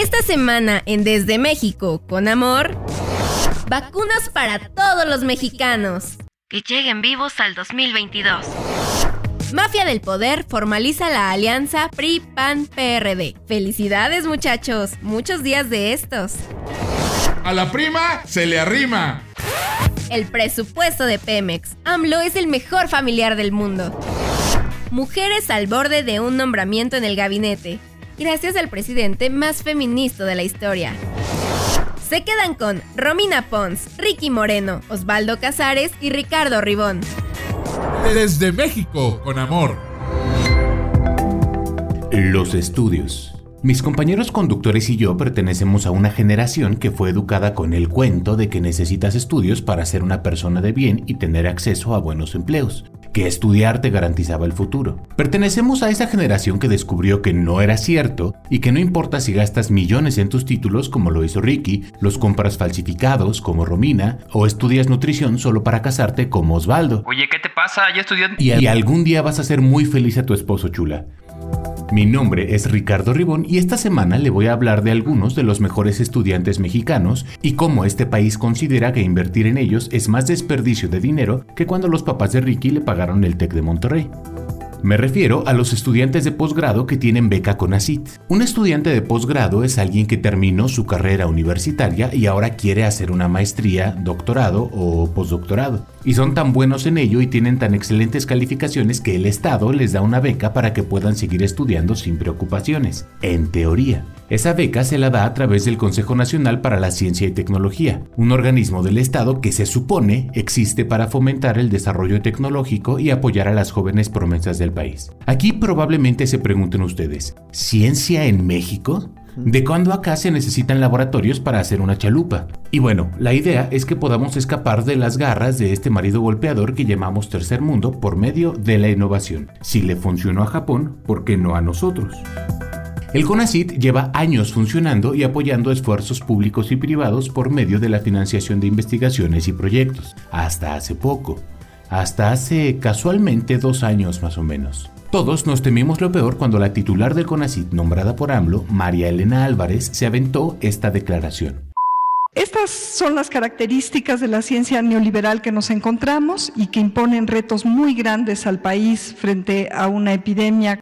Esta semana en Desde México con Amor, vacunas para todos los mexicanos. Que lleguen vivos al 2022. Mafia del Poder formaliza la alianza PRI-PAN-PRD. Felicidades muchachos, muchos días de estos. A la prima se le arrima. El presupuesto de Pemex. AMLO es el mejor familiar del mundo. Mujeres al borde de un nombramiento en el gabinete gracias al presidente más feminista de la historia. Se quedan con Romina Pons, Ricky Moreno, Osvaldo Casares y Ricardo Ribón. Desde México, con amor. Los estudios. Mis compañeros conductores y yo pertenecemos a una generación que fue educada con el cuento de que necesitas estudios para ser una persona de bien y tener acceso a buenos empleos que estudiar te garantizaba el futuro. Pertenecemos a esa generación que descubrió que no era cierto y que no importa si gastas millones en tus títulos como lo hizo Ricky, los compras falsificados como Romina o estudias nutrición solo para casarte como Osvaldo. Oye, ¿qué te pasa? Ya estudié... Y, y algún día vas a ser muy feliz a tu esposo chula. Mi nombre es Ricardo Ribón y esta semana le voy a hablar de algunos de los mejores estudiantes mexicanos y cómo este país considera que invertir en ellos es más desperdicio de dinero que cuando los papás de Ricky le pagaron el TEC de Monterrey. Me refiero a los estudiantes de posgrado que tienen beca con ACIT. Un estudiante de posgrado es alguien que terminó su carrera universitaria y ahora quiere hacer una maestría, doctorado o postdoctorado. Y son tan buenos en ello y tienen tan excelentes calificaciones que el Estado les da una beca para que puedan seguir estudiando sin preocupaciones, en teoría. Esa beca se la da a través del Consejo Nacional para la Ciencia y Tecnología, un organismo del Estado que se supone existe para fomentar el desarrollo tecnológico y apoyar a las jóvenes promesas del país. Aquí probablemente se pregunten ustedes, ¿ciencia en México? ¿De cuándo acá se necesitan laboratorios para hacer una chalupa? Y bueno, la idea es que podamos escapar de las garras de este marido golpeador que llamamos tercer mundo por medio de la innovación. Si le funcionó a Japón, ¿por qué no a nosotros? El CONACIT lleva años funcionando y apoyando esfuerzos públicos y privados por medio de la financiación de investigaciones y proyectos, hasta hace poco, hasta hace casualmente dos años más o menos. Todos nos temimos lo peor cuando la titular del CONACIT nombrada por AMLO, María Elena Álvarez, se aventó esta declaración. Estas son las características de la ciencia neoliberal que nos encontramos y que imponen retos muy grandes al país frente a una epidemia.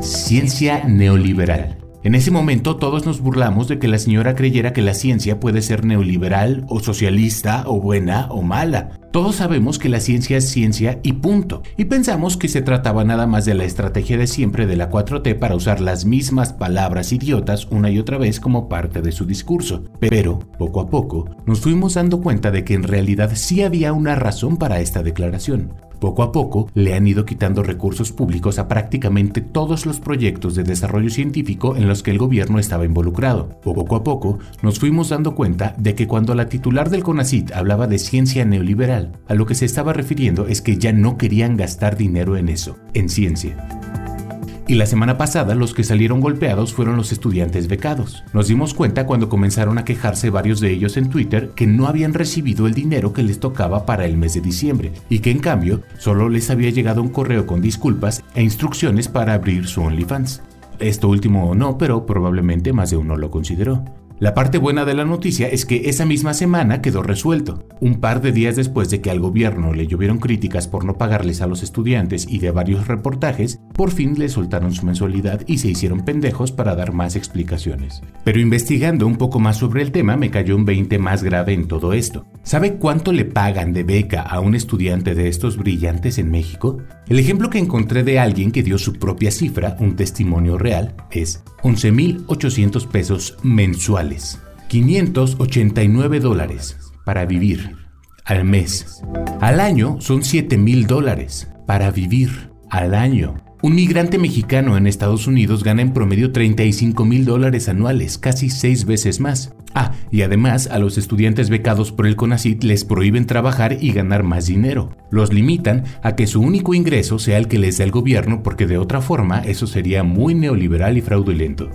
Ciencia neoliberal. En ese momento todos nos burlamos de que la señora creyera que la ciencia puede ser neoliberal o socialista o buena o mala. Todos sabemos que la ciencia es ciencia y punto. Y pensamos que se trataba nada más de la estrategia de siempre de la 4T para usar las mismas palabras idiotas una y otra vez como parte de su discurso. Pero, poco a poco, nos fuimos dando cuenta de que en realidad sí había una razón para esta declaración. Poco a poco le han ido quitando recursos públicos a prácticamente todos los proyectos de desarrollo científico en los que el gobierno estaba involucrado. Poco a poco nos fuimos dando cuenta de que cuando la titular del CONACIT hablaba de ciencia neoliberal, a lo que se estaba refiriendo es que ya no querían gastar dinero en eso, en ciencia. Y la semana pasada los que salieron golpeados fueron los estudiantes becados. Nos dimos cuenta cuando comenzaron a quejarse varios de ellos en Twitter que no habían recibido el dinero que les tocaba para el mes de diciembre y que en cambio solo les había llegado un correo con disculpas e instrucciones para abrir su OnlyFans. Esto último no, pero probablemente más de uno lo consideró. La parte buena de la noticia es que esa misma semana quedó resuelto. Un par de días después de que al gobierno le llovieron críticas por no pagarles a los estudiantes y de varios reportajes, por fin le soltaron su mensualidad y se hicieron pendejos para dar más explicaciones. Pero investigando un poco más sobre el tema me cayó un 20 más grave en todo esto. ¿Sabe cuánto le pagan de beca a un estudiante de estos brillantes en México? El ejemplo que encontré de alguien que dio su propia cifra, un testimonio real, es 11.800 pesos mensuales, 589 dólares para vivir al mes. Al año son 7.000 dólares para vivir al año. Un migrante mexicano en Estados Unidos gana en promedio 35 mil dólares anuales, casi seis veces más. Ah, y además a los estudiantes becados por el CONACIT les prohíben trabajar y ganar más dinero. Los limitan a que su único ingreso sea el que les da el gobierno porque de otra forma eso sería muy neoliberal y fraudulento.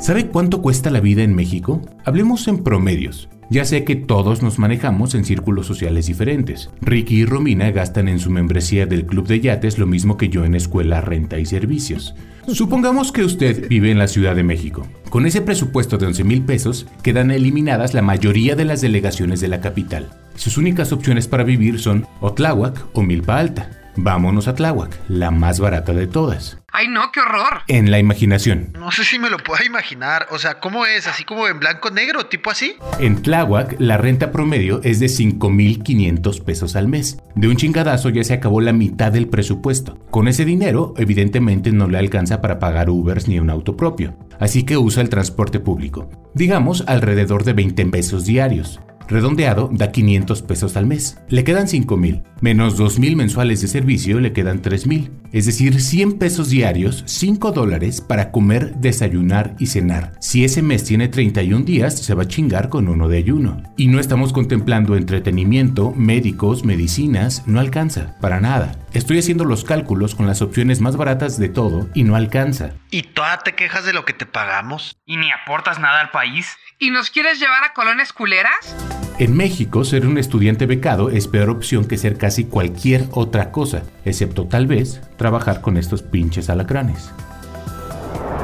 ¿Sabe cuánto cuesta la vida en México? Hablemos en promedios. Ya sé que todos nos manejamos en círculos sociales diferentes. Ricky y Romina gastan en su membresía del club de yates lo mismo que yo en escuela, renta y servicios. Supongamos que usted vive en la Ciudad de México. Con ese presupuesto de 11 mil pesos quedan eliminadas la mayoría de las delegaciones de la capital. Sus únicas opciones para vivir son Otláhuac o Milpa Alta. Vámonos a Tláhuac, la más barata de todas. ¡Ay no, qué horror! En la imaginación. No sé si me lo puedo imaginar. O sea, ¿cómo es? ¿Así como en blanco-negro? ¿Tipo así? En Tláhuac, la renta promedio es de 5.500 pesos al mes. De un chingadazo ya se acabó la mitad del presupuesto. Con ese dinero, evidentemente no le alcanza para pagar Ubers ni un auto propio. Así que usa el transporte público. Digamos alrededor de 20 pesos diarios. Redondeado da 500 pesos al mes. Le quedan 5 mil. Menos 2 mil mensuales de servicio le quedan 3 mil. Es decir, 100 pesos diarios, 5 dólares para comer, desayunar y cenar. Si ese mes tiene 31 días, se va a chingar con uno de ayuno. Y no estamos contemplando entretenimiento, médicos, medicinas, no alcanza, para nada. Estoy haciendo los cálculos con las opciones más baratas de todo y no alcanza. ¿Y toda te quejas de lo que te pagamos? ¿Y ni aportas nada al país? ¿Y nos quieres llevar a colonias culeras? En México, ser un estudiante becado es peor opción que ser casi cualquier otra cosa, excepto tal vez trabajar con estos pinches alacranes.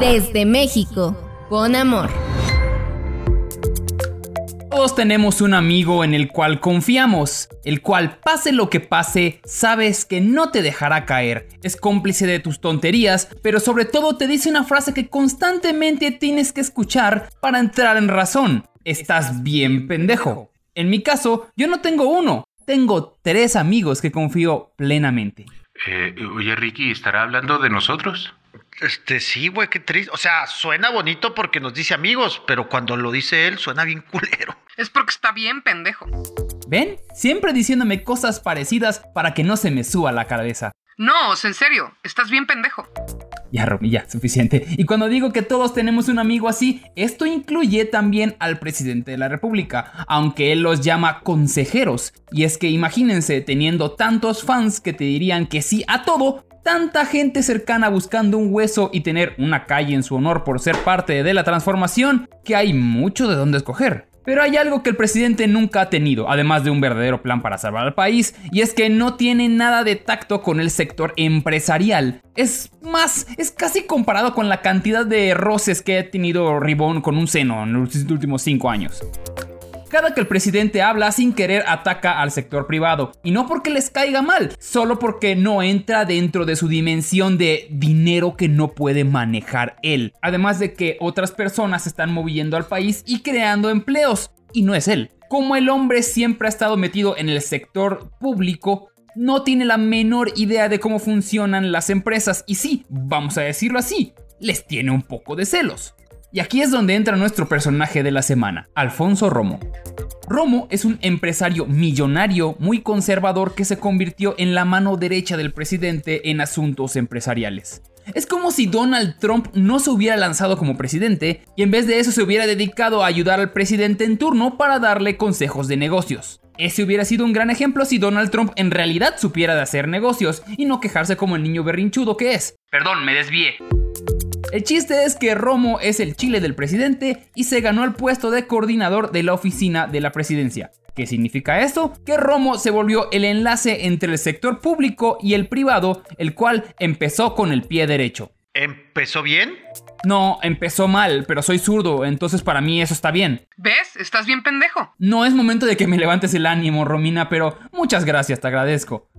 Desde México, con amor. Todos tenemos un amigo en el cual confiamos, el cual pase lo que pase, sabes que no te dejará caer, es cómplice de tus tonterías, pero sobre todo te dice una frase que constantemente tienes que escuchar para entrar en razón. Estás bien pendejo. En mi caso, yo no tengo uno, tengo tres amigos que confío plenamente. Eh, oye, Ricky, ¿estará hablando de nosotros? Este, sí, güey, qué triste. O sea, suena bonito porque nos dice amigos, pero cuando lo dice él suena bien culero. Es porque está bien pendejo. ¿Ven? Siempre diciéndome cosas parecidas para que no se me suba la cabeza. No, en serio, estás bien pendejo. Ya, Romy, ya, suficiente. Y cuando digo que todos tenemos un amigo así, esto incluye también al presidente de la República, aunque él los llama consejeros. Y es que imagínense teniendo tantos fans que te dirían que sí a todo, tanta gente cercana buscando un hueso y tener una calle en su honor por ser parte de la transformación, que hay mucho de dónde escoger. Pero hay algo que el presidente nunca ha tenido, además de un verdadero plan para salvar al país, y es que no tiene nada de tacto con el sector empresarial. Es más, es casi comparado con la cantidad de roces que ha tenido Ribón con un seno en los últimos 5 años. Cada que el presidente habla sin querer ataca al sector privado. Y no porque les caiga mal, solo porque no entra dentro de su dimensión de dinero que no puede manejar él. Además de que otras personas están moviendo al país y creando empleos. Y no es él. Como el hombre siempre ha estado metido en el sector público, no tiene la menor idea de cómo funcionan las empresas. Y sí, vamos a decirlo así, les tiene un poco de celos. Y aquí es donde entra nuestro personaje de la semana, Alfonso Romo. Romo es un empresario millonario muy conservador que se convirtió en la mano derecha del presidente en asuntos empresariales. Es como si Donald Trump no se hubiera lanzado como presidente y en vez de eso se hubiera dedicado a ayudar al presidente en turno para darle consejos de negocios. Ese hubiera sido un gran ejemplo si Donald Trump en realidad supiera de hacer negocios y no quejarse como el niño berrinchudo que es. Perdón, me desvié. El chiste es que Romo es el chile del presidente y se ganó el puesto de coordinador de la oficina de la presidencia. ¿Qué significa esto? Que Romo se volvió el enlace entre el sector público y el privado, el cual empezó con el pie derecho. ¿Empezó bien? No, empezó mal, pero soy zurdo, entonces para mí eso está bien. ¿Ves? Estás bien pendejo. No es momento de que me levantes el ánimo, Romina, pero muchas gracias, te agradezco.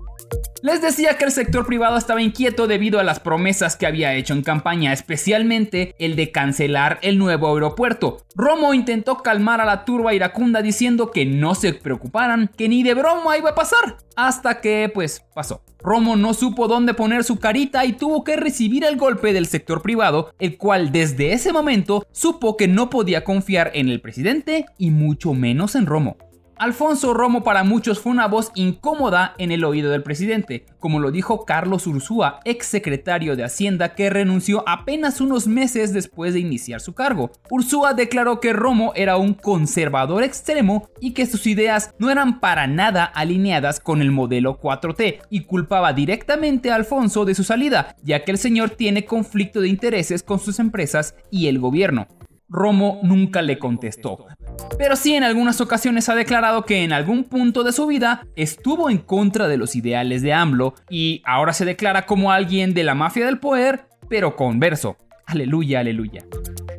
Les decía que el sector privado estaba inquieto debido a las promesas que había hecho en campaña, especialmente el de cancelar el nuevo aeropuerto. Romo intentó calmar a la turba iracunda diciendo que no se preocuparan, que ni de broma iba a pasar, hasta que pues pasó. Romo no supo dónde poner su carita y tuvo que recibir el golpe del sector privado, el cual desde ese momento supo que no podía confiar en el presidente y mucho menos en Romo. Alfonso Romo para muchos fue una voz incómoda en el oído del presidente, como lo dijo Carlos Ursúa, ex secretario de Hacienda que renunció apenas unos meses después de iniciar su cargo. Ursúa declaró que Romo era un conservador extremo y que sus ideas no eran para nada alineadas con el modelo 4T y culpaba directamente a Alfonso de su salida, ya que el señor tiene conflicto de intereses con sus empresas y el gobierno. Romo nunca le contestó. Pero sí en algunas ocasiones ha declarado que en algún punto de su vida estuvo en contra de los ideales de AMLO y ahora se declara como alguien de la mafia del poder, pero converso. Aleluya, aleluya.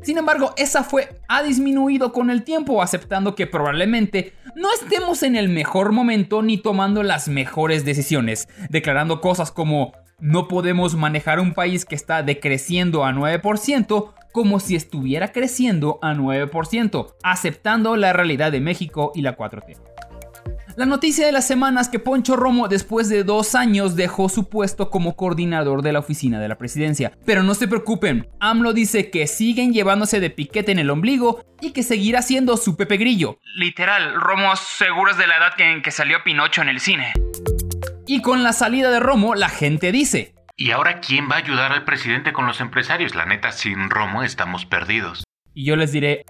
Sin embargo, esa fue ha disminuido con el tiempo, aceptando que probablemente no estemos en el mejor momento ni tomando las mejores decisiones, declarando cosas como no podemos manejar un país que está decreciendo a 9% como si estuviera creciendo a 9%, aceptando la realidad de México y la 4T. La noticia de la semana es que Poncho Romo después de dos años dejó su puesto como coordinador de la oficina de la presidencia. Pero no se preocupen, AMLO dice que siguen llevándose de piquete en el ombligo y que seguirá siendo su Pepe Grillo. Literal, Romo seguro es de la edad en que salió Pinocho en el cine. Y con la salida de Romo, la gente dice, ¿Y ahora quién va a ayudar al presidente con los empresarios? La neta, sin Romo estamos perdidos. Y yo les diré,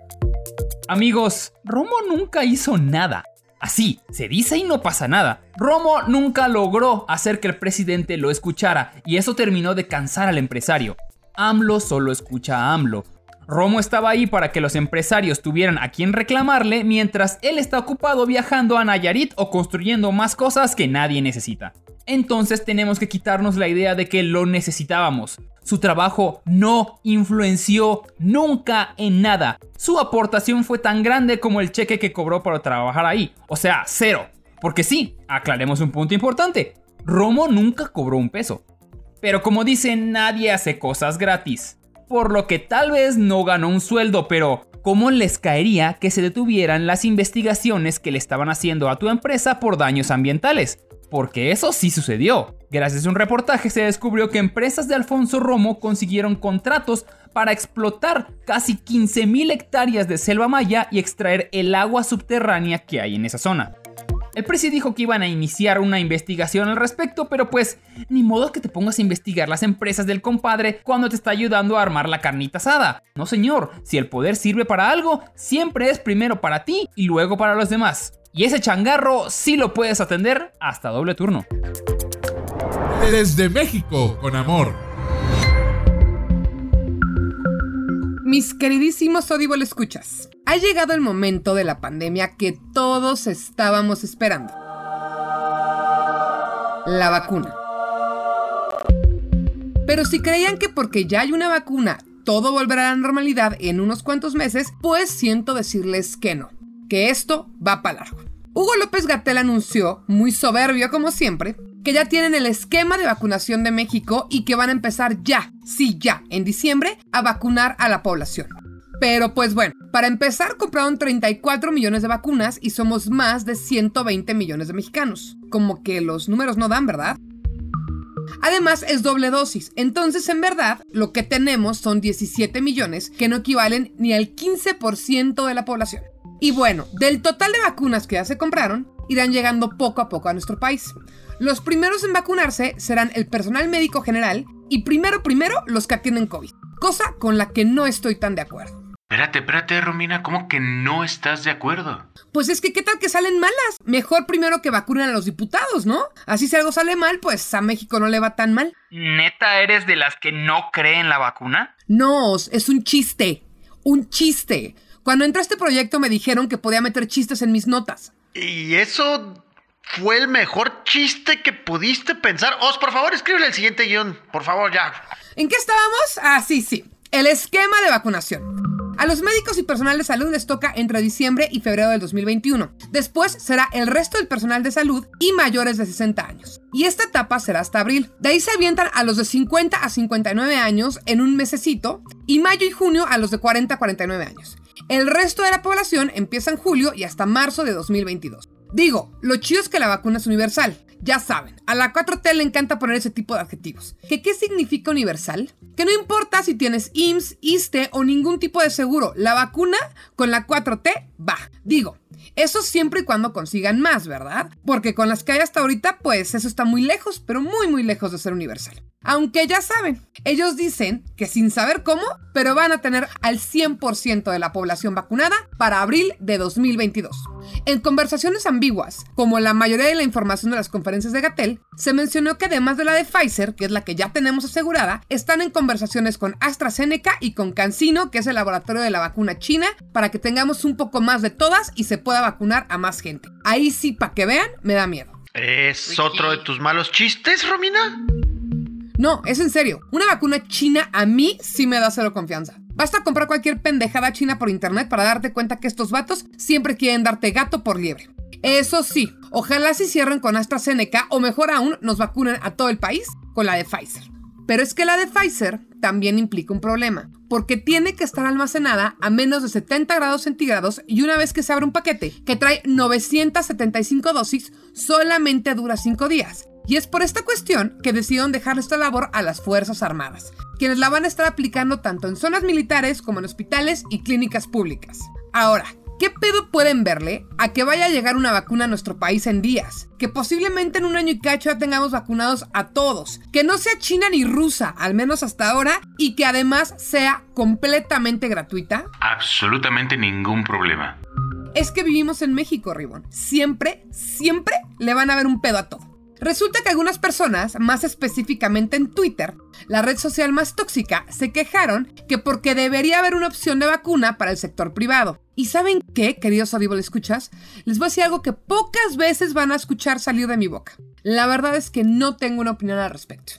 amigos, Romo nunca hizo nada. Así, se dice y no pasa nada. Romo nunca logró hacer que el presidente lo escuchara y eso terminó de cansar al empresario. AMLO solo escucha a AMLO. Romo estaba ahí para que los empresarios tuvieran a quien reclamarle mientras él está ocupado viajando a Nayarit o construyendo más cosas que nadie necesita entonces tenemos que quitarnos la idea de que lo necesitábamos. Su trabajo no influenció nunca en nada. Su aportación fue tan grande como el cheque que cobró para trabajar ahí. O sea, cero. Porque sí, aclaremos un punto importante. Romo nunca cobró un peso. Pero como dicen, nadie hace cosas gratis. Por lo que tal vez no ganó un sueldo, pero ¿cómo les caería que se detuvieran las investigaciones que le estaban haciendo a tu empresa por daños ambientales? Porque eso sí sucedió. Gracias a un reportaje se descubrió que empresas de Alfonso Romo consiguieron contratos para explotar casi 15.000 hectáreas de selva maya y extraer el agua subterránea que hay en esa zona. El presi dijo que iban a iniciar una investigación al respecto, pero pues ni modo que te pongas a investigar las empresas del compadre cuando te está ayudando a armar la carnita asada. No señor, si el poder sirve para algo, siempre es primero para ti y luego para los demás. Y ese changarro sí lo puedes atender hasta doble turno. Desde México, con amor. Mis queridísimos Audible escuchas, ha llegado el momento de la pandemia que todos estábamos esperando. La vacuna. Pero si creían que porque ya hay una vacuna todo volverá a la normalidad en unos cuantos meses, pues siento decirles que no que esto va para largo. Hugo López Gatel anunció, muy soberbio como siempre, que ya tienen el esquema de vacunación de México y que van a empezar ya, sí ya, en diciembre, a vacunar a la población. Pero pues bueno, para empezar compraron 34 millones de vacunas y somos más de 120 millones de mexicanos. Como que los números no dan, ¿verdad? Además es doble dosis, entonces en verdad lo que tenemos son 17 millones que no equivalen ni al 15% de la población. Y bueno, del total de vacunas que ya se compraron, irán llegando poco a poco a nuestro país. Los primeros en vacunarse serán el personal médico general y primero primero los que atienden COVID, cosa con la que no estoy tan de acuerdo. Espérate, espérate, Romina, ¿cómo que no estás de acuerdo? Pues es que qué tal que salen malas. Mejor primero que vacunen a los diputados, ¿no? Así si algo sale mal, pues a México no le va tan mal. ¿Neta eres de las que no creen la vacuna? No, es un chiste. Un chiste. Cuando entré a este proyecto me dijeron que podía meter chistes en mis notas. ¿Y eso fue el mejor chiste que pudiste pensar? Os, por favor, escríbele el siguiente guion. Por favor, ya. ¿En qué estábamos? Ah, sí, sí. El esquema de vacunación. A los médicos y personal de salud les toca entre diciembre y febrero del 2021. Después será el resto del personal de salud y mayores de 60 años. Y esta etapa será hasta abril. De ahí se avientan a los de 50 a 59 años en un mesecito y mayo y junio a los de 40 a 49 años. El resto de la población empieza en julio y hasta marzo de 2022. Digo, lo chido es que la vacuna es universal. Ya saben, a la 4T le encanta poner ese tipo de adjetivos. ¿Que ¿Qué significa universal? Que no importa si tienes IMSS, ISTE o ningún tipo de seguro, la vacuna con la 4T va. Digo, Eso siempre y cuando consigan más, ¿verdad? Porque con las que hay hasta ahorita, pues eso está muy lejos, pero muy muy lejos de ser universal. Aunque ya saben, ellos dicen que sin saber cómo, pero van a tener al 100% de la población vacunada para abril de 2022. En conversaciones ambiguas, como la mayoría de la información de las conferencias de Gatel, se mencionó que además de la de Pfizer, que es la que ya tenemos asegurada, están en conversaciones con AstraZeneca y con CanSino, que es el laboratorio de la vacuna china, para que tengamos un poco más de todas y se pueda vacunar a más gente. Ahí sí, para que vean, me da miedo. ¿Es otro de tus malos chistes, Romina? No, es en serio. Una vacuna china a mí sí me da cero confianza. Basta comprar cualquier pendejada china por internet para darte cuenta que estos vatos siempre quieren darte gato por liebre. Eso sí, ojalá si cierren con AstraZeneca o mejor aún nos vacunen a todo el país con la de Pfizer. Pero es que la de Pfizer también implica un problema, porque tiene que estar almacenada a menos de 70 grados centígrados y una vez que se abre un paquete que trae 975 dosis, solamente dura 5 días. Y es por esta cuestión que decidieron dejar esta labor a las Fuerzas Armadas, quienes la van a estar aplicando tanto en zonas militares como en hospitales y clínicas públicas. Ahora, ¿Qué pedo pueden verle a que vaya a llegar una vacuna a nuestro país en días? Que posiblemente en un año y cacho ya tengamos vacunados a todos. Que no sea china ni rusa, al menos hasta ahora, y que además sea completamente gratuita. Absolutamente ningún problema. Es que vivimos en México, Ribón. Siempre, siempre le van a ver un pedo a todo. Resulta que algunas personas, más específicamente en Twitter, la red social más tóxica, se quejaron que porque debería haber una opción de vacuna para el sector privado. ¿Y saben qué, queridos Audible escuchas? Les voy a decir algo que pocas veces van a escuchar salir de mi boca. La verdad es que no tengo una opinión al respecto.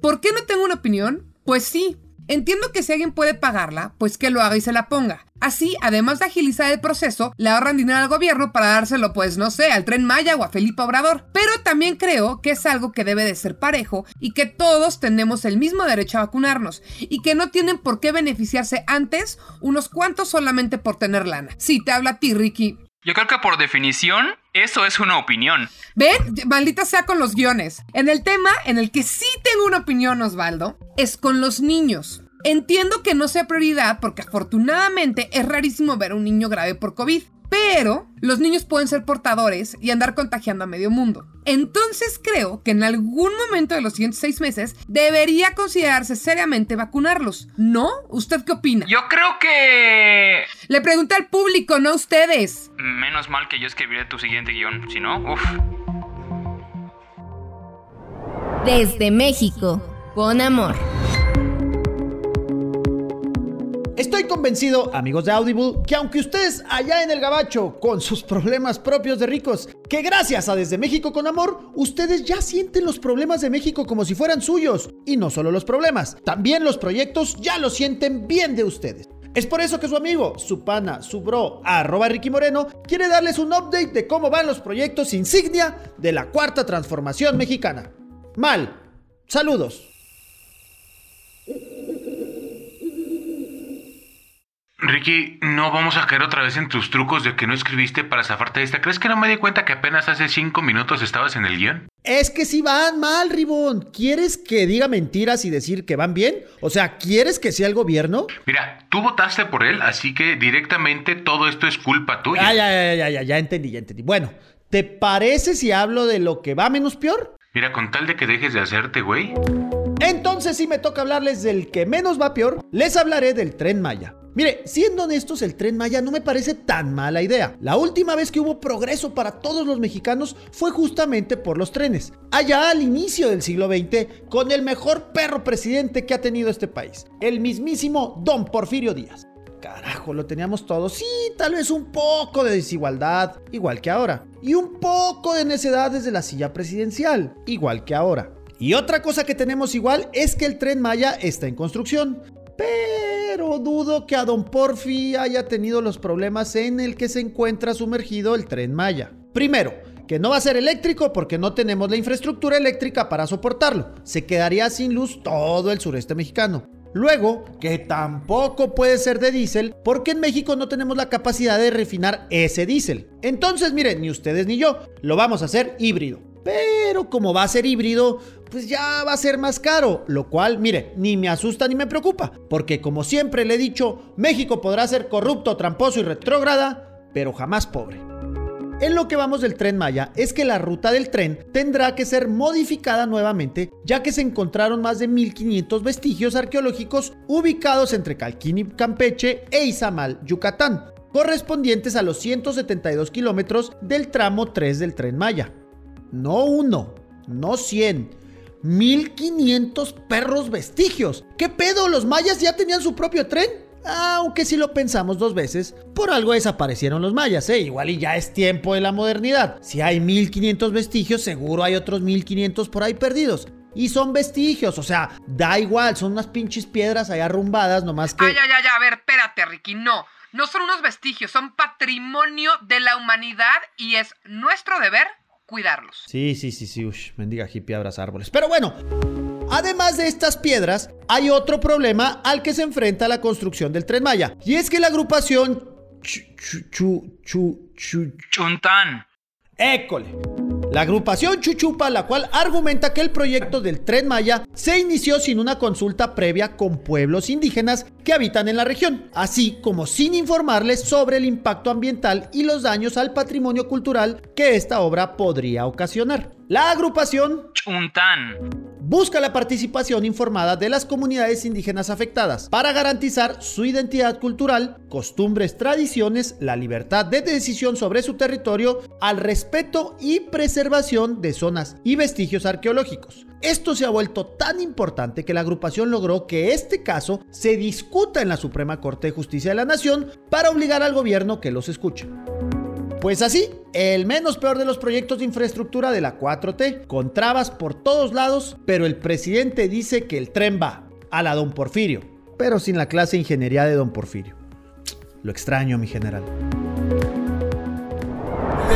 ¿Por qué no tengo una opinión? Pues sí, Entiendo que si alguien puede pagarla, pues que lo haga y se la ponga. Así, además de agilizar el proceso, le ahorran dinero al gobierno para dárselo, pues no sé, al tren Maya o a Felipe Obrador. Pero también creo que es algo que debe de ser parejo y que todos tenemos el mismo derecho a vacunarnos y que no tienen por qué beneficiarse antes unos cuantos solamente por tener lana. Sí, te habla a ti, Ricky. Yo creo que por definición, eso es una opinión. ¿Ven? Maldita sea con los guiones. En el tema en el que sí tengo una opinión, Osvaldo, es con los niños. Entiendo que no sea prioridad porque afortunadamente es rarísimo ver a un niño grave por COVID. Pero los niños pueden ser portadores y andar contagiando a medio mundo. Entonces creo que en algún momento de los siguientes seis meses debería considerarse seriamente vacunarlos. ¿No? ¿Usted qué opina? Yo creo que... Le pregunté al público, no a ustedes. Menos mal que yo escribiré tu siguiente guion. Si no, uff. Desde México, con amor. Estoy convencido, amigos de Audible, que aunque ustedes allá en el gabacho, con sus problemas propios de ricos, que gracias a Desde México con Amor, ustedes ya sienten los problemas de México como si fueran suyos. Y no solo los problemas, también los proyectos ya lo sienten bien de ustedes. Es por eso que su amigo, su pana, su bro, arroba Ricky Moreno, quiere darles un update de cómo van los proyectos insignia de la cuarta transformación mexicana. Mal. Saludos. Ricky, no vamos a caer otra vez en tus trucos de que no escribiste para zafarte de esta. ¿Crees que no me di cuenta que apenas hace cinco minutos estabas en el guion? Es que si van mal, Ribón. ¿Quieres que diga mentiras y decir que van bien? O sea, ¿quieres que sea el gobierno? Mira, tú votaste por él, así que directamente todo esto es culpa tuya. Ah, ya, ya, ya, ya, ya entendí, ya entendí. Bueno, ¿te parece si hablo de lo que va menos peor? Mira, con tal de que dejes de hacerte, güey. Entonces, si me toca hablarles del que menos va peor, les hablaré del tren Maya. Mire, siendo honestos, el tren Maya no me parece tan mala idea. La última vez que hubo progreso para todos los mexicanos fue justamente por los trenes. Allá al inicio del siglo XX, con el mejor perro presidente que ha tenido este país, el mismísimo Don Porfirio Díaz. Carajo, lo teníamos todo. Sí, tal vez un poco de desigualdad, igual que ahora. Y un poco de necedad desde la silla presidencial, igual que ahora. Y otra cosa que tenemos igual es que el tren Maya está en construcción. Pero dudo que a Don Porfi haya tenido los problemas en el que se encuentra sumergido el tren Maya. Primero, que no va a ser eléctrico porque no tenemos la infraestructura eléctrica para soportarlo. Se quedaría sin luz todo el sureste mexicano. Luego, que tampoco puede ser de diésel porque en México no tenemos la capacidad de refinar ese diésel. Entonces, miren, ni ustedes ni yo, lo vamos a hacer híbrido. Pero como va a ser híbrido, pues ya va a ser más caro, lo cual, mire, ni me asusta ni me preocupa, porque como siempre le he dicho, México podrá ser corrupto, tramposo y retrógrada, pero jamás pobre. en lo que vamos del tren Maya es que la ruta del tren tendrá que ser modificada nuevamente, ya que se encontraron más de 1500 vestigios arqueológicos ubicados entre Calquín y Campeche e Izamal, Yucatán, correspondientes a los 172 kilómetros del tramo 3 del tren Maya. No uno, no 100, 1500 perros vestigios. ¿Qué pedo? ¿Los mayas ya tenían su propio tren? Aunque si lo pensamos dos veces, por algo desaparecieron los mayas, ¿eh? Igual y ya es tiempo de la modernidad. Si hay 1500 vestigios, seguro hay otros 1500 por ahí perdidos. Y son vestigios, o sea, da igual, son unas pinches piedras ahí arrumbadas, nomás que... Ay, ya, ya, ya, a ver, espérate, Ricky, no. No son unos vestigios, son patrimonio de la humanidad y es nuestro deber cuidarlos. Sí, sí, sí, sí, ush, mendiga hippie abrazar árboles. Pero bueno, Además de estas piedras, hay otro problema al que se enfrenta la construcción del Tren Maya. Y es que la agrupación... Chuntán. École. La agrupación Chuchupa, la cual argumenta que el proyecto del Tren Maya se inició sin una consulta previa con pueblos indígenas que habitan en la región, así como sin informarles sobre el impacto ambiental y los daños al patrimonio cultural que esta obra podría ocasionar. La agrupación Chuntán busca la participación informada de las comunidades indígenas afectadas para garantizar su identidad cultural, costumbres, tradiciones, la libertad de decisión sobre su territorio, al respeto y preservación de zonas y vestigios arqueológicos. Esto se ha vuelto tan importante que la agrupación logró que este caso se discuta en la Suprema Corte de Justicia de la Nación para obligar al gobierno que los escuche. Pues así, el menos peor de los proyectos de infraestructura de la 4T, con trabas por todos lados, pero el presidente dice que el tren va a la Don Porfirio, pero sin la clase de ingeniería de Don Porfirio. Lo extraño, mi general.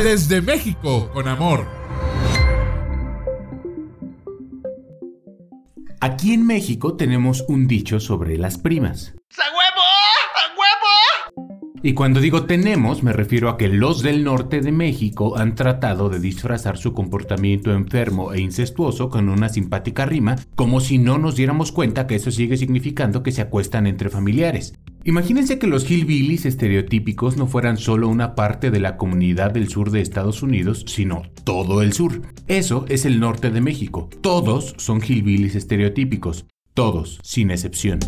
Desde México, con amor. Aquí en México tenemos un dicho sobre las primas. Y cuando digo tenemos, me refiero a que los del norte de México han tratado de disfrazar su comportamiento enfermo e incestuoso con una simpática rima, como si no nos diéramos cuenta que eso sigue significando que se acuestan entre familiares. Imagínense que los hillbillies estereotípicos no fueran solo una parte de la comunidad del sur de Estados Unidos, sino todo el sur. Eso es el norte de México. Todos son hillbillies estereotípicos. Todos, sin excepción.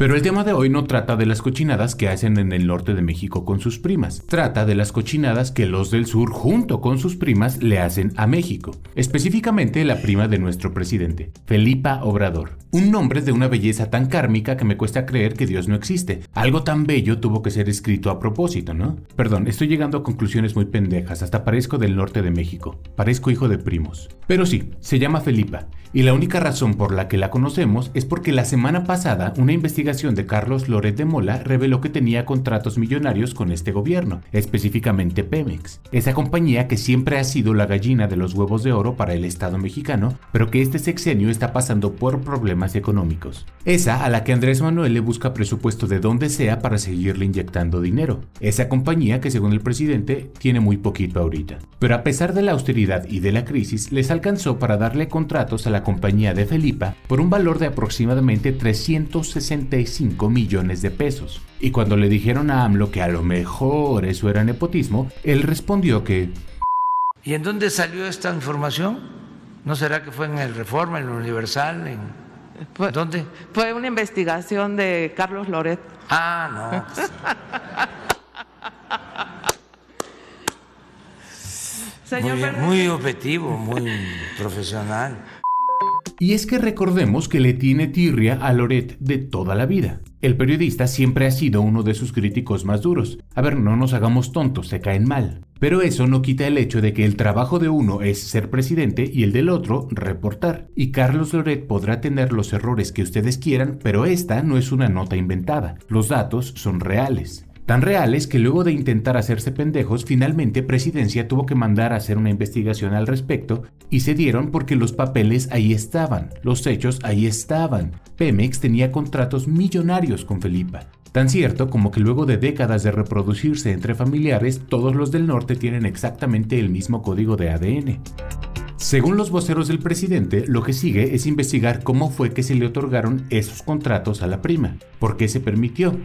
Pero el tema de hoy no trata de las cochinadas que hacen en el norte de México con sus primas. Trata de las cochinadas que los del sur junto con sus primas le hacen a México. Específicamente la prima de nuestro presidente, Felipa Obrador. Un nombre de una belleza tan kármica que me cuesta creer que Dios no existe. Algo tan bello tuvo que ser escrito a propósito, ¿no? Perdón, estoy llegando a conclusiones muy pendejas. Hasta parezco del norte de México. Parezco hijo de primos. Pero sí, se llama Felipa. Y la única razón por la que la conocemos es porque la semana pasada una investigación de Carlos Loret de Mola reveló que tenía contratos millonarios con este gobierno, específicamente Pemex, esa compañía que siempre ha sido la gallina de los huevos de oro para el Estado mexicano, pero que este sexenio está pasando por problemas económicos. Esa a la que Andrés Manuel le busca presupuesto de donde sea para seguirle inyectando dinero. Esa compañía que según el presidente tiene muy poquito ahorita. Pero a pesar de la austeridad y de la crisis, les alcanzó para darle contratos a la compañía de Felipa por un valor de aproximadamente 365 millones de pesos. Y cuando le dijeron a AMLO que a lo mejor eso era nepotismo, él respondió que... ¿Y en dónde salió esta información? ¿No será que fue en el Reforma, en el Universal, en... ¿Dónde? Fue una investigación de Carlos Loret. Ah, no. Señor muy, muy objetivo, muy profesional. Y es que recordemos que le tiene tirria a Loret de toda la vida. El periodista siempre ha sido uno de sus críticos más duros. A ver, no nos hagamos tontos, se caen mal. Pero eso no quita el hecho de que el trabajo de uno es ser presidente y el del otro reportar. Y Carlos Loret podrá tener los errores que ustedes quieran, pero esta no es una nota inventada. Los datos son reales. Tan reales que luego de intentar hacerse pendejos, finalmente Presidencia tuvo que mandar a hacer una investigación al respecto y se dieron porque los papeles ahí estaban, los hechos ahí estaban. Pemex tenía contratos millonarios con Felipa. Tan cierto como que luego de décadas de reproducirse entre familiares, todos los del norte tienen exactamente el mismo código de ADN. Según los voceros del presidente, lo que sigue es investigar cómo fue que se le otorgaron esos contratos a la prima, por qué se permitió.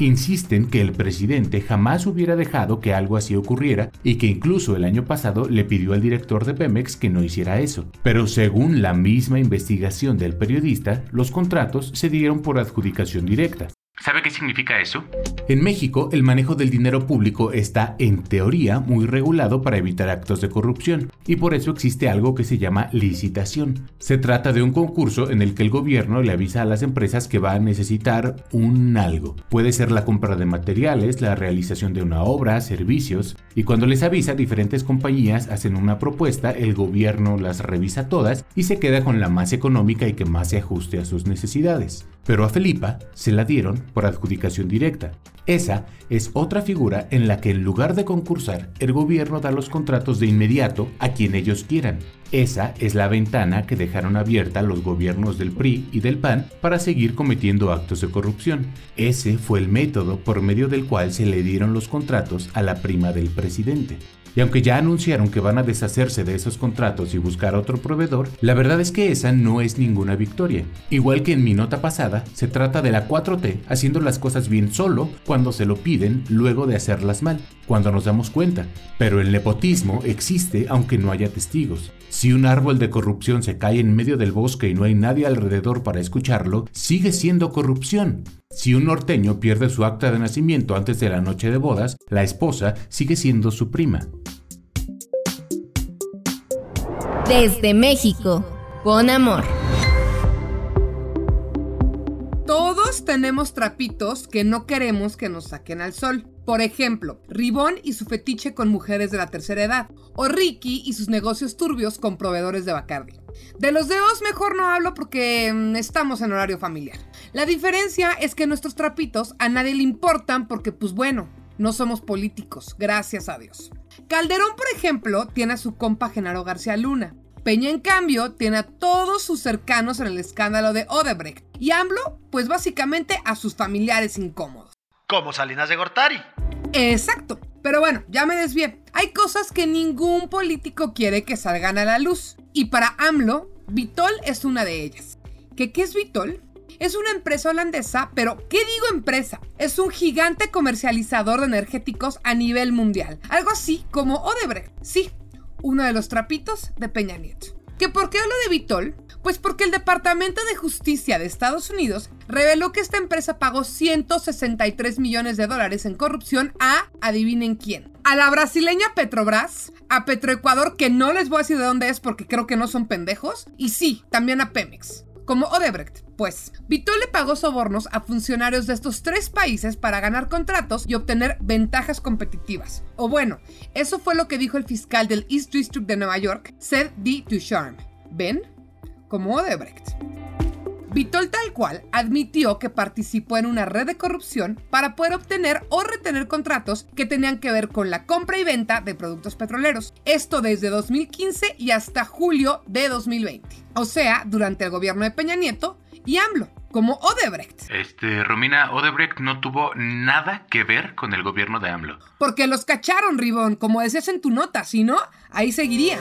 Insisten que el presidente jamás hubiera dejado que algo así ocurriera y que incluso el año pasado le pidió al director de Pemex que no hiciera eso. Pero según la misma investigación del periodista, los contratos se dieron por adjudicación directa. ¿Sabe qué significa eso? En México, el manejo del dinero público está, en teoría, muy regulado para evitar actos de corrupción, y por eso existe algo que se llama licitación. Se trata de un concurso en el que el gobierno le avisa a las empresas que va a necesitar un algo. Puede ser la compra de materiales, la realización de una obra, servicios, y cuando les avisa, diferentes compañías hacen una propuesta, el gobierno las revisa todas y se queda con la más económica y que más se ajuste a sus necesidades. Pero a Felipa se la dieron por adjudicación directa. Esa es otra figura en la que en lugar de concursar, el gobierno da los contratos de inmediato a quien ellos quieran. Esa es la ventana que dejaron abierta los gobiernos del PRI y del PAN para seguir cometiendo actos de corrupción. Ese fue el método por medio del cual se le dieron los contratos a la prima del presidente. Y aunque ya anunciaron que van a deshacerse de esos contratos y buscar otro proveedor, la verdad es que esa no es ninguna victoria. Igual que en mi nota pasada, se trata de la 4T haciendo las cosas bien solo cuando se lo piden luego de hacerlas mal, cuando nos damos cuenta. Pero el nepotismo existe aunque no haya testigos. Si un árbol de corrupción se cae en medio del bosque y no hay nadie alrededor para escucharlo, sigue siendo corrupción. Si un norteño pierde su acta de nacimiento antes de la noche de bodas, la esposa sigue siendo su prima. Desde México, con amor. Tenemos trapitos que no queremos que nos saquen al sol. Por ejemplo, Ribón y su fetiche con mujeres de la tercera edad. O Ricky y sus negocios turbios con proveedores de Bacardi. De los dedos mejor no hablo porque mm, estamos en horario familiar. La diferencia es que nuestros trapitos a nadie le importan porque pues bueno, no somos políticos, gracias a Dios. Calderón, por ejemplo, tiene a su compa Genaro García Luna. Peña, en cambio, tiene a todos sus cercanos en el escándalo de Odebrecht. Y AMLO, pues básicamente a sus familiares incómodos. Como Salinas de Gortari. Exacto. Pero bueno, ya me desvié. Hay cosas que ningún político quiere que salgan a la luz. Y para AMLO, Vitol es una de ellas. ¿Qué, qué es Vitol? Es una empresa holandesa, pero ¿qué digo empresa? Es un gigante comercializador de energéticos a nivel mundial. Algo así como Odebrecht. Sí, uno de los trapitos de Peña Nieto. ¿Que por qué hablo de Vitol? Pues porque el Departamento de Justicia de Estados Unidos reveló que esta empresa pagó 163 millones de dólares en corrupción a, adivinen quién, a la brasileña Petrobras, a Petroecuador, que no les voy a decir de dónde es porque creo que no son pendejos, y sí, también a Pemex como Odebrecht. Pues, Vitol le pagó sobornos a funcionarios de estos tres países para ganar contratos y obtener ventajas competitivas. O bueno, eso fue lo que dijo el fiscal del East District de Nueva York, Seth D. Ducharme. ¿Ven? Como Odebrecht. Vitol tal cual admitió que participó en una red de corrupción para poder obtener o retener contratos que tenían que ver con la compra y venta de productos petroleros. Esto desde 2015 y hasta julio de 2020. O sea, durante el gobierno de Peña Nieto y AMLO como Odebrecht. Este, Romina, Odebrecht no tuvo nada que ver con el gobierno de AMLO. Porque los cacharon, Ribón, como decías en tu nota, si no, ahí seguirían.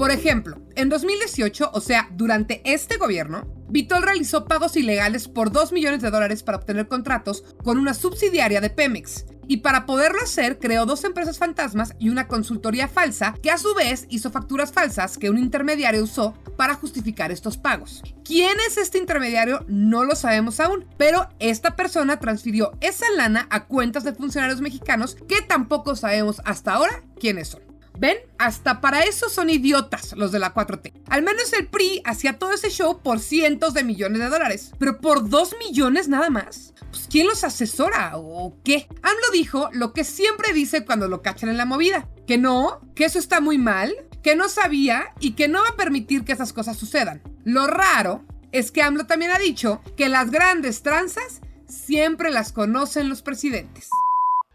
Por ejemplo, en 2018, o sea, durante este gobierno, Vitol realizó pagos ilegales por 2 millones de dólares para obtener contratos con una subsidiaria de Pemex. Y para poderlo hacer, creó dos empresas fantasmas y una consultoría falsa que a su vez hizo facturas falsas que un intermediario usó para justificar estos pagos. ¿Quién es este intermediario? No lo sabemos aún, pero esta persona transfirió esa lana a cuentas de funcionarios mexicanos que tampoco sabemos hasta ahora quiénes son. ¿Ven? Hasta para eso son idiotas los de la 4T. Al menos el PRI hacía todo ese show por cientos de millones de dólares. Pero por 2 millones nada más. Pues ¿quién los asesora o qué? AMLO dijo lo que siempre dice cuando lo cachan en la movida. Que no, que eso está muy mal, que no sabía y que no va a permitir que esas cosas sucedan. Lo raro es que AMLO también ha dicho que las grandes tranzas siempre las conocen los presidentes.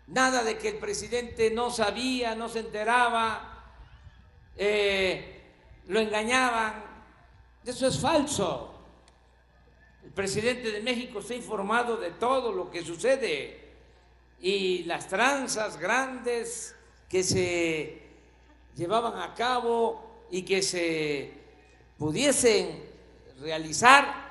Nada de que el presidente no sabía, no se enteraba, eh, lo engañaban. Eso es falso. El presidente de México está informado de todo lo que sucede y las tranzas grandes que se llevaban a cabo y que se pudiesen realizar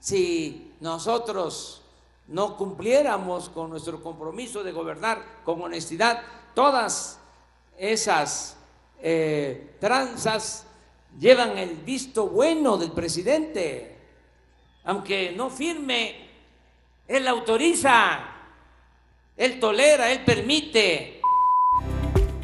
si nosotros no cumpliéramos con nuestro compromiso de gobernar con honestidad, todas esas eh, tranzas llevan el visto bueno del presidente. Aunque no firme, él autoriza, él tolera, él permite.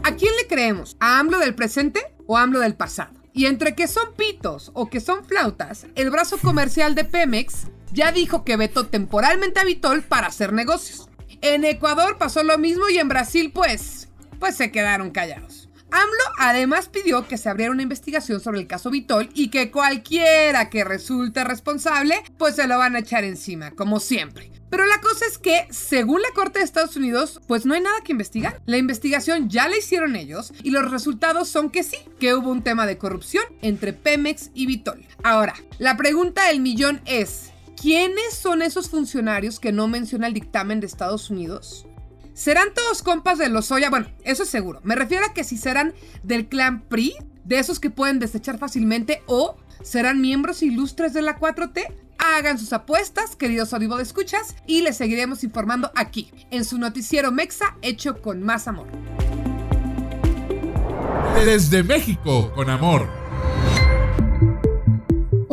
¿A quién le creemos? ¿A AMLO del presente o AMLO del pasado? Y entre que son pitos o que son flautas, el brazo comercial de Pemex ya dijo que vetó temporalmente a Vitol para hacer negocios. En Ecuador pasó lo mismo y en Brasil pues, pues se quedaron callados. AMLO además pidió que se abriera una investigación sobre el caso Vitol y que cualquiera que resulte responsable, pues se lo van a echar encima, como siempre. Pero la cosa es que, según la Corte de Estados Unidos, pues no hay nada que investigar. La investigación ya la hicieron ellos y los resultados son que sí, que hubo un tema de corrupción entre Pemex y Vitol. Ahora, la pregunta del millón es, ¿quiénes son esos funcionarios que no menciona el dictamen de Estados Unidos? ¿Serán todos compas de los Lozoya? Bueno, eso es seguro. Me refiero a que si serán del clan PRI, de esos que pueden desechar fácilmente, o serán miembros ilustres de la 4T. Hagan sus apuestas, queridos de Escuchas, y les seguiremos informando aquí, en su noticiero Mexa, hecho con más amor. Desde México, con amor.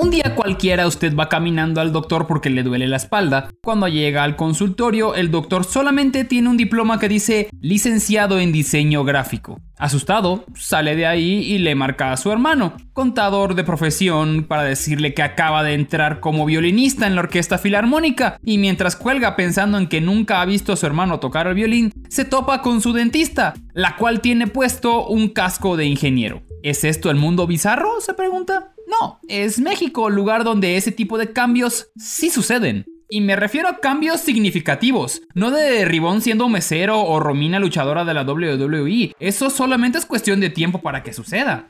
Un día cualquiera usted va caminando al doctor porque le duele la espalda. Cuando llega al consultorio, el doctor solamente tiene un diploma que dice licenciado en diseño gráfico. Asustado, sale de ahí y le marca a su hermano, contador de profesión, para decirle que acaba de entrar como violinista en la orquesta filarmónica, y mientras cuelga pensando en que nunca ha visto a su hermano tocar el violín, se topa con su dentista, la cual tiene puesto un casco de ingeniero. ¿Es esto el mundo bizarro? se pregunta. No, es México, lugar donde ese tipo de cambios sí suceden. Y me refiero a cambios significativos, no de Ribón siendo mesero o Romina luchadora de la WWE. Eso solamente es cuestión de tiempo para que suceda.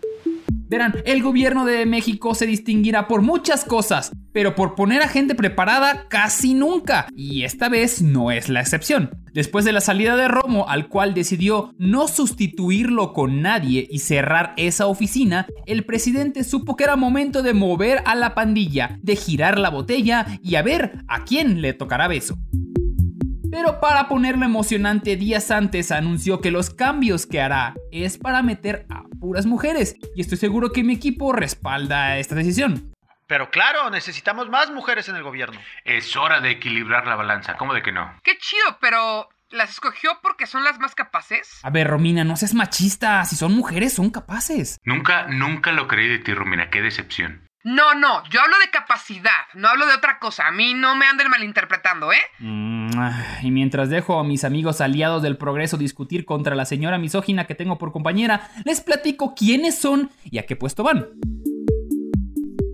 Verán, el gobierno de México se distinguirá por muchas cosas, pero por poner a gente preparada casi nunca, y esta vez no es la excepción. Después de la salida de Romo, al cual decidió no sustituirlo con nadie y cerrar esa oficina, el presidente supo que era momento de mover a la pandilla, de girar la botella y a ver a quién le tocará beso. Pero para ponerlo emocionante, días antes anunció que los cambios que hará es para meter a puras mujeres. Y estoy seguro que mi equipo respalda esta decisión. Pero claro, necesitamos más mujeres en el gobierno. Es hora de equilibrar la balanza, ¿cómo de que no? Qué chido, pero ¿las escogió porque son las más capaces? A ver, Romina, no seas machista. Si son mujeres, son capaces. Nunca, nunca lo creí de ti, Romina. Qué decepción. No, no, yo hablo de capacidad, no hablo de otra cosa. A mí no me anden malinterpretando, ¿eh? Mm, y mientras dejo a mis amigos aliados del progreso discutir contra la señora misógina que tengo por compañera, les platico quiénes son y a qué puesto van.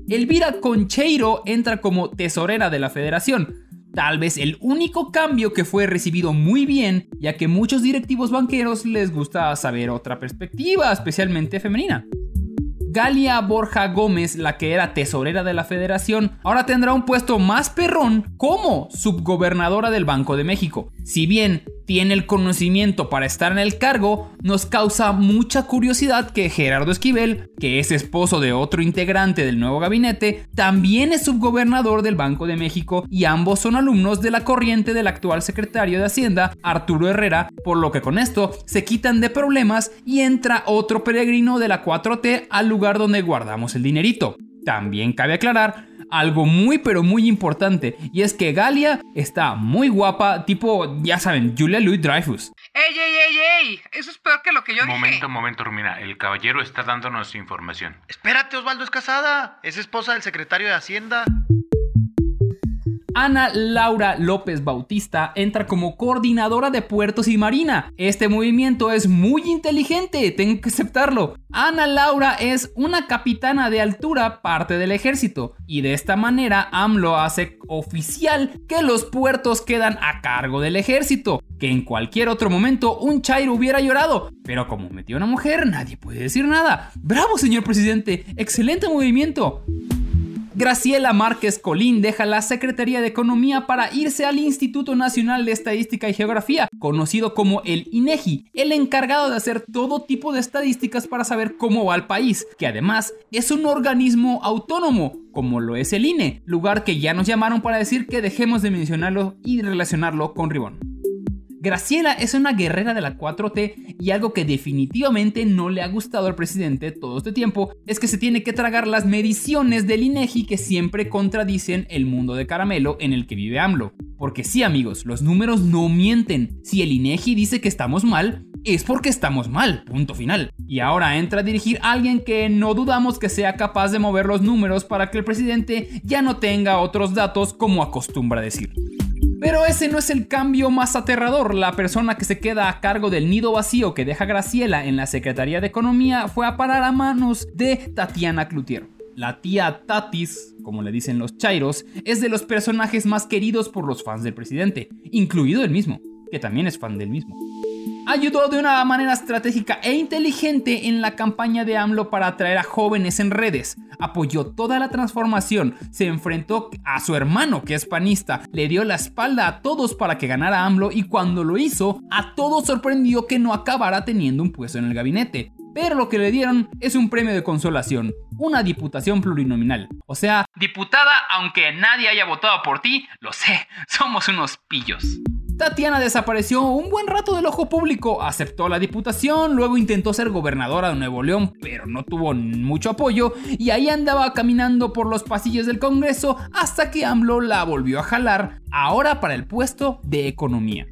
Elvira Concheiro entra como tesorera de la federación. Tal vez el único cambio que fue recibido muy bien, ya que muchos directivos banqueros les gusta saber otra perspectiva, especialmente femenina. Galia Borja Gómez, la que era tesorera de la federación, ahora tendrá un puesto más perrón como subgobernadora del Banco de México. Si bien tiene el conocimiento para estar en el cargo, nos causa mucha curiosidad que Gerardo Esquivel, que es esposo de otro integrante del nuevo gabinete, también es subgobernador del Banco de México y ambos son alumnos de la corriente del actual secretario de Hacienda, Arturo Herrera, por lo que con esto se quitan de problemas y entra otro peregrino de la 4T al lugar donde guardamos el dinerito. También cabe aclarar algo muy pero muy importante y es que Galia está muy guapa, tipo, ya saben, Julia Louis Dreyfus. ¡Ey, ey, ey, ey! Eso es peor que lo que yo momento, dije. Momento, Romina. El caballero está dándonos información. Espérate, Osvaldo es casada. Es esposa del secretario de Hacienda. Ana Laura López Bautista entra como coordinadora de puertos y marina. Este movimiento es muy inteligente, tengo que aceptarlo. Ana Laura es una capitana de altura, parte del ejército, y de esta manera AMLO hace oficial que los puertos quedan a cargo del ejército, que en cualquier otro momento un Chairo hubiera llorado, pero como metió una mujer nadie puede decir nada. ¡Bravo, señor presidente! ¡Excelente movimiento! Graciela Márquez Colín deja la Secretaría de Economía para irse al Instituto Nacional de Estadística y Geografía, conocido como el INEGI, el encargado de hacer todo tipo de estadísticas para saber cómo va el país, que además es un organismo autónomo, como lo es el INE, lugar que ya nos llamaron para decir que dejemos de mencionarlo y relacionarlo con Ribón. Graciela es una guerrera de la 4T y algo que definitivamente no le ha gustado al presidente todo este tiempo es que se tiene que tragar las mediciones del INEGI que siempre contradicen el mundo de caramelo en el que vive AMLO. Porque sí amigos, los números no mienten. Si el INEGI dice que estamos mal, es porque estamos mal, punto final. Y ahora entra a dirigir a alguien que no dudamos que sea capaz de mover los números para que el presidente ya no tenga otros datos como acostumbra decir. Pero ese no es el cambio más aterrador. La persona que se queda a cargo del nido vacío que deja Graciela en la Secretaría de Economía fue a parar a manos de Tatiana Cloutier. La tía Tatis, como le dicen los chairos, es de los personajes más queridos por los fans del presidente, incluido el mismo, que también es fan del mismo ayudó de una manera estratégica e inteligente en la campaña de AMLO para atraer a jóvenes en redes. Apoyó toda la transformación, se enfrentó a su hermano que es panista, le dio la espalda a todos para que ganara AMLO y cuando lo hizo, a todos sorprendió que no acabara teniendo un puesto en el gabinete. Pero lo que le dieron es un premio de consolación, una diputación plurinominal. O sea, diputada aunque nadie haya votado por ti, lo sé, somos unos pillos. Tatiana desapareció un buen rato del ojo público, aceptó la diputación, luego intentó ser gobernadora de Nuevo León, pero no tuvo mucho apoyo y ahí andaba caminando por los pasillos del Congreso hasta que AMLO la volvió a jalar, ahora para el puesto de economía.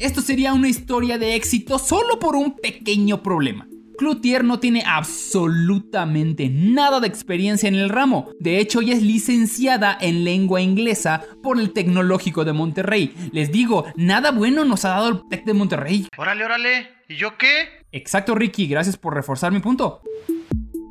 Esto sería una historia de éxito solo por un pequeño problema. Cloutier no tiene absolutamente nada de experiencia en el ramo. De hecho, ella es licenciada en lengua inglesa por el Tecnológico de Monterrey. Les digo, nada bueno nos ha dado el Tec de Monterrey. Órale, órale. ¿Y yo qué? Exacto, Ricky. Gracias por reforzar mi punto.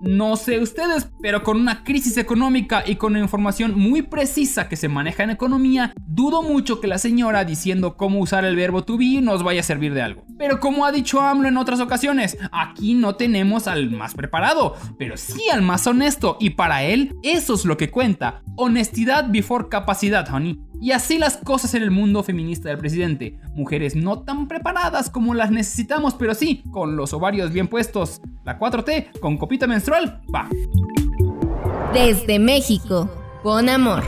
No sé ustedes, pero con una crisis económica y con información muy precisa que se maneja en economía, dudo mucho que la señora diciendo cómo usar el verbo to be nos vaya a servir de algo. Pero como ha dicho AMLO en otras ocasiones, aquí no tenemos al más preparado, pero sí al más honesto y para él eso es lo que cuenta. Honestidad before capacidad, honey. Y así las cosas en el mundo feminista del presidente. Mujeres no tan preparadas como las necesitamos, pero sí, con los ovarios bien puestos. La 4T, con copita menstrual, Desde México, con amor.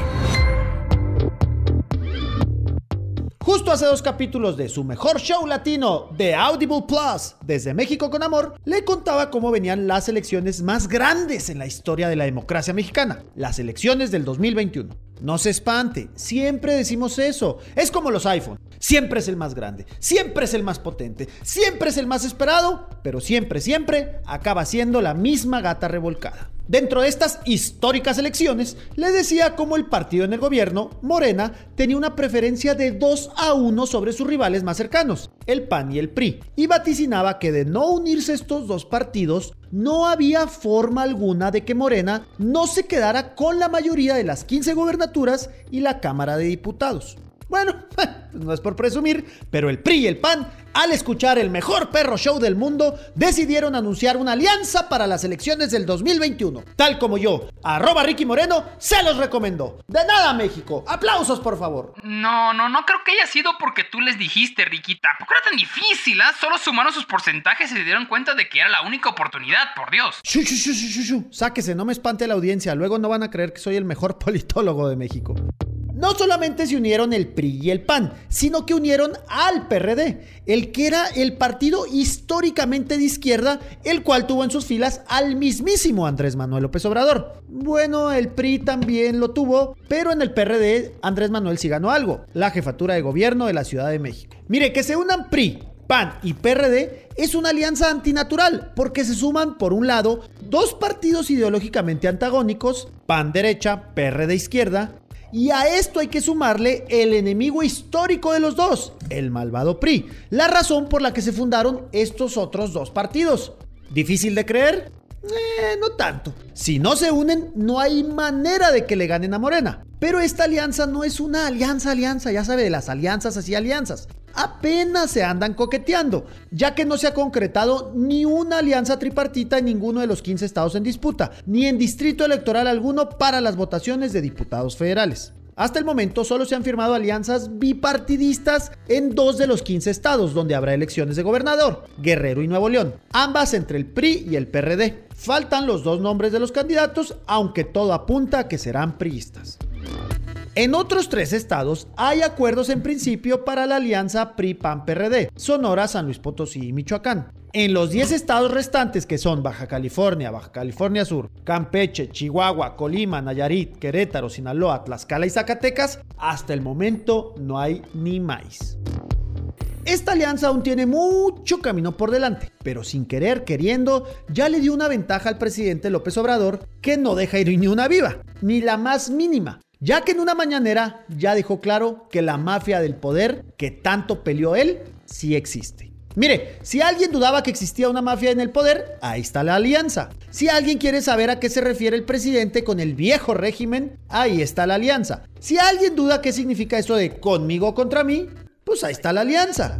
Justo hace dos capítulos de su mejor show latino, The Audible Plus, desde México con Amor, le contaba cómo venían las elecciones más grandes en la historia de la democracia mexicana, las elecciones del 2021. No se espante, siempre decimos eso. Es como los iPhone. Siempre es el más grande, siempre es el más potente, siempre es el más esperado, pero siempre, siempre acaba siendo la misma gata revolcada. Dentro de estas históricas elecciones, le decía cómo el partido en el gobierno, Morena, tenía una preferencia de 2 a 1 sobre sus rivales más cercanos, el PAN y el PRI, y vaticinaba que de no unirse estos dos partidos, no había forma alguna de que Morena no se quedara con la mayoría de las 15 gobernaturas y la Cámara de Diputados. Bueno, no es por presumir, pero el PRI y el PAN, al escuchar el mejor perro show del mundo, decidieron anunciar una alianza para las elecciones del 2021. Tal como yo, arroba Ricky Moreno, se los recomendó. De nada, México. Aplausos, por favor. No, no, no creo que haya sido porque tú les dijiste, Ricky. Tampoco era tan difícil, ¿ah? Solo sumaron sus porcentajes y se dieron cuenta de que era la única oportunidad, por Dios. Shu, shu, shu. Sáquese, no me espante la audiencia. Luego no van a creer que soy el mejor politólogo de México. No solamente se unieron el PRI y el PAN, sino que unieron al PRD, el que era el partido históricamente de izquierda, el cual tuvo en sus filas al mismísimo Andrés Manuel López Obrador. Bueno, el PRI también lo tuvo, pero en el PRD Andrés Manuel sí ganó algo, la jefatura de gobierno de la Ciudad de México. Mire, que se unan PRI, PAN y PRD es una alianza antinatural porque se suman, por un lado, dos partidos ideológicamente antagónicos, PAN derecha, PRD izquierda, y a esto hay que sumarle el enemigo histórico de los dos, el malvado PRI, la razón por la que se fundaron estos otros dos partidos. ¿Difícil de creer? Eh, no tanto. Si no se unen, no hay manera de que le ganen a Morena. Pero esta alianza no es una alianza, alianza, ya sabe, de las alianzas así, alianzas. Apenas se andan coqueteando, ya que no se ha concretado ni una alianza tripartita en ninguno de los 15 estados en disputa, ni en distrito electoral alguno para las votaciones de diputados federales. Hasta el momento solo se han firmado alianzas bipartidistas en dos de los 15 estados donde habrá elecciones de gobernador, Guerrero y Nuevo León, ambas entre el PRI y el PRD. Faltan los dos nombres de los candidatos, aunque todo apunta a que serán priistas. En otros tres estados hay acuerdos en principio para la alianza PRI-PAN-PRD, Sonora, San Luis Potosí y Michoacán. En los 10 estados restantes que son Baja California, Baja California Sur, Campeche, Chihuahua, Colima, Nayarit, Querétaro, Sinaloa, Tlaxcala y Zacatecas, hasta el momento no hay ni maíz. Esta alianza aún tiene mucho camino por delante, pero sin querer, queriendo, ya le dio una ventaja al presidente López Obrador que no deja ir ni una viva, ni la más mínima, ya que en una mañanera ya dejó claro que la mafia del poder que tanto peleó él sí existe. Mire, si alguien dudaba que existía una mafia en el poder, ahí está la alianza. Si alguien quiere saber a qué se refiere el presidente con el viejo régimen, ahí está la alianza. Si alguien duda qué significa eso de conmigo contra mí, pues ahí está la alianza.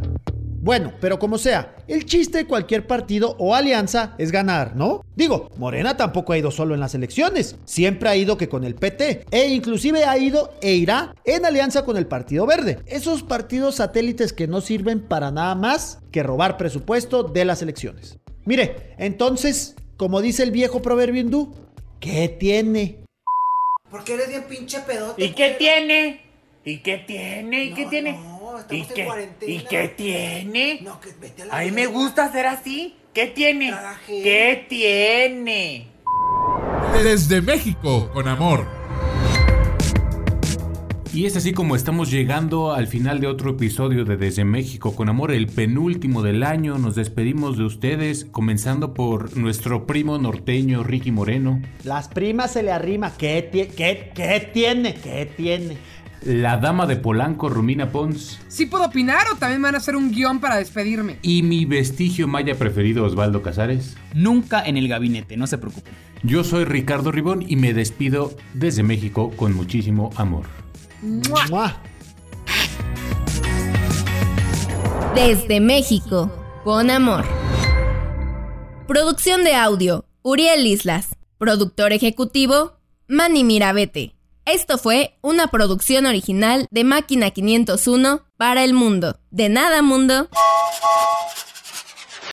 Bueno, pero como sea, el chiste de cualquier partido o alianza es ganar, ¿no? Digo, Morena tampoco ha ido solo en las elecciones, siempre ha ido que con el PT, e inclusive ha ido e irá en alianza con el Partido Verde. Esos partidos satélites que no sirven para nada más que robar presupuesto de las elecciones. Mire, entonces, como dice el viejo proverbio hindú, ¿qué tiene? Porque eres bien pinche pedote. ¿Y qué tiene? ¿Y qué tiene? ¿Y No, qué tiene? no, estamos ¿Y en qué, cuarentena. ¿Y qué tiene? No, que vete a la A mí me gusta ser así. ¿Qué tiene? Traje. ¿Qué tiene? Desde México, con amor. Y es así como estamos llegando al final de otro episodio de Desde México con Amor, el penúltimo del año. Nos despedimos de ustedes, comenzando por nuestro primo norteño Ricky Moreno, Las primas se le arrima. ¿Qué, qué- qué tiene? ¿Qué tiene? La dama de Polanco Romina Pons ¿Sí puedo opinar o también me van a hacer un guion para despedirme? y mi vestigio maya preferido Osvaldo Casares. Nunca en el gabinete, no se preocupen. Yo soy Ricardo Ribón y me despido desde México con muchísimo amor. ¡Mua! Desde México, con amor. Producción de audio, Uriel Islas. Productor ejecutivo, Manny Mirabete. Esto fue una producción original de Máquina 501 para el mundo. De nada, mundo.